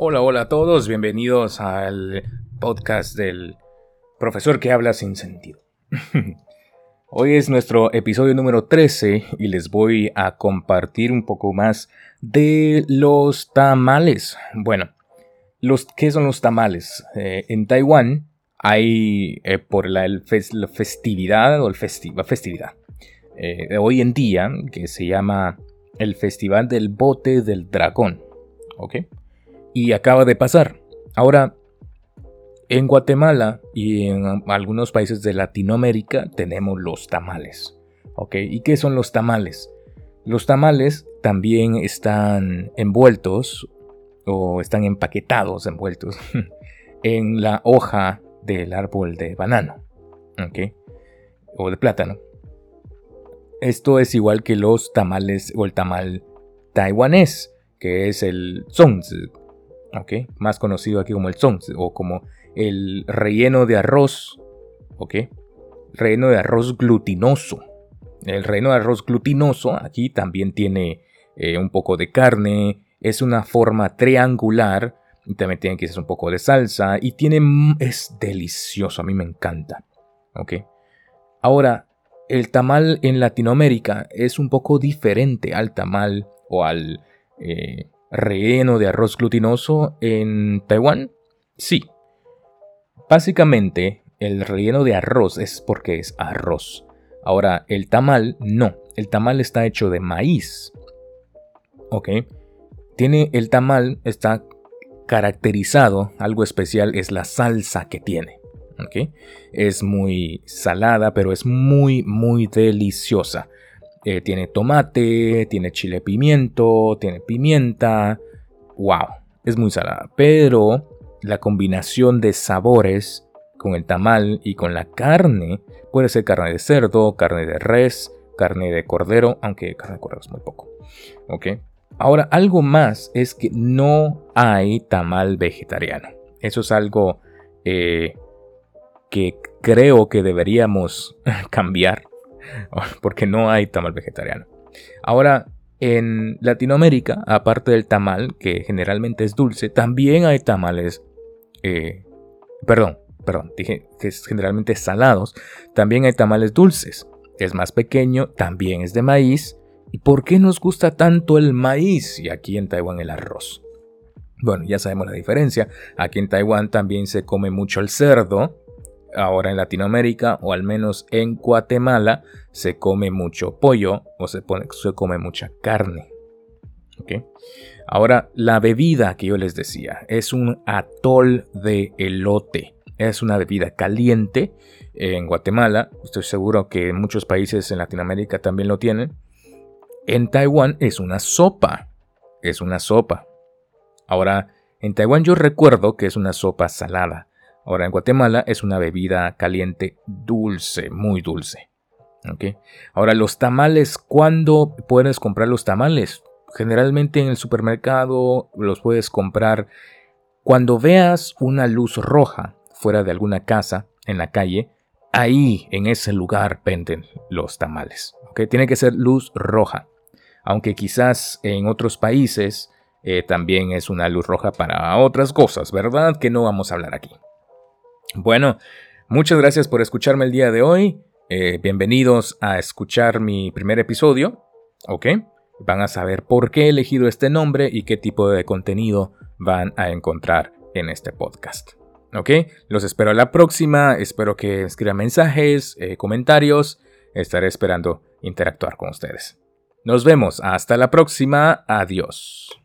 Hola, hola a todos, bienvenidos al podcast del profesor que habla sin sentido. Hoy es nuestro episodio número 13 y les voy a compartir un poco más de los tamales. Bueno, los, ¿qué son los tamales? Eh, en Taiwán hay eh, por la, festividad o el festividad eh, hoy en día que se llama el Festival del Bote del Dragón. ¿Ok? Y acaba de pasar. Ahora, en Guatemala y en algunos países de Latinoamérica tenemos los tamales. ¿Y qué son los tamales? Los tamales también están envueltos o están empaquetados, envueltos en la hoja del árbol de banano. O de plátano. Esto es igual que los tamales o el tamal taiwanés, que es el zongzi, más conocido aquí como el zong o como el relleno de arroz, ¿ok? Relleno de arroz glutinoso. El relleno de arroz glutinoso aquí también tiene eh, un poco de carne, es una forma triangular, y también tiene quizás un poco de salsa y tiene es delicioso, a mí me encanta, ¿ok? Ahora, el tamal en Latinoamérica es un poco diferente al tamal o al eh, relleno de arroz glutinoso en Taiwán? Sí. Básicamente, el relleno de arroz es porque es arroz. Ahora, el tamal no. El tamal está hecho de maíz. ¿Ok? Tiene el tamal, está caracterizado, algo especial es la salsa que tiene. ¿Ok? Es muy salada, pero es muy, muy deliciosa. Eh, tiene tomate, tiene chile pimiento, tiene pimienta. ¡Wow! Es muy salada. Pero la combinación de sabores con el tamal y con la carne puede ser carne de cerdo, carne de res, carne de cordero, aunque carne de cordero es muy poco. ¿Ok? Ahora, algo más es que no hay tamal vegetariano. Eso es algo eh, que creo que deberíamos cambiar porque no hay tamal vegetariano. Ahora, en Latinoamérica, aparte del tamal, que generalmente es dulce, también hay tamales, eh, perdón, perdón, dije que es generalmente salados, también hay tamales dulces. Es más pequeño, también es de maíz. ¿Y por qué nos gusta tanto el maíz y aquí en Taiwán el arroz? Bueno, ya sabemos la diferencia. Aquí en Taiwán también se come mucho el cerdo, ahora en Latinoamérica o al menos en Guatemala se come mucho pollo o se, come mucha carne. Ahora, la bebida que yo les decía es un atol de elote. Es una bebida caliente en Guatemala. Estoy seguro que en muchos países en Latinoamérica también lo tienen. En Taiwán es una sopa. Es una sopa. Ahora, en Taiwán yo recuerdo que es una sopa salada. Ahora en Guatemala es una bebida caliente dulce, muy dulce. Ahora los tamales, ¿cuándo puedes comprar los tamales? Generalmente en el supermercado los puedes comprar cuando veas una luz roja fuera de alguna casa en la calle. Ahí, en ese lugar, venden los tamales. Tiene que ser luz roja. Aunque quizás en otros países eh, también es una luz roja para otras cosas, ¿verdad? Que no vamos a hablar aquí. Bueno, muchas gracias por escucharme el día de hoy. Eh, bienvenidos a escuchar mi primer episodio. ¿Ok? Van a saber por qué he elegido este nombre y qué tipo de contenido van a encontrar en este podcast. ¿Ok? Los espero a la próxima. Espero que escriban mensajes, eh, comentarios. Estaré esperando interactuar con ustedes. Nos vemos. Hasta la próxima. Adiós.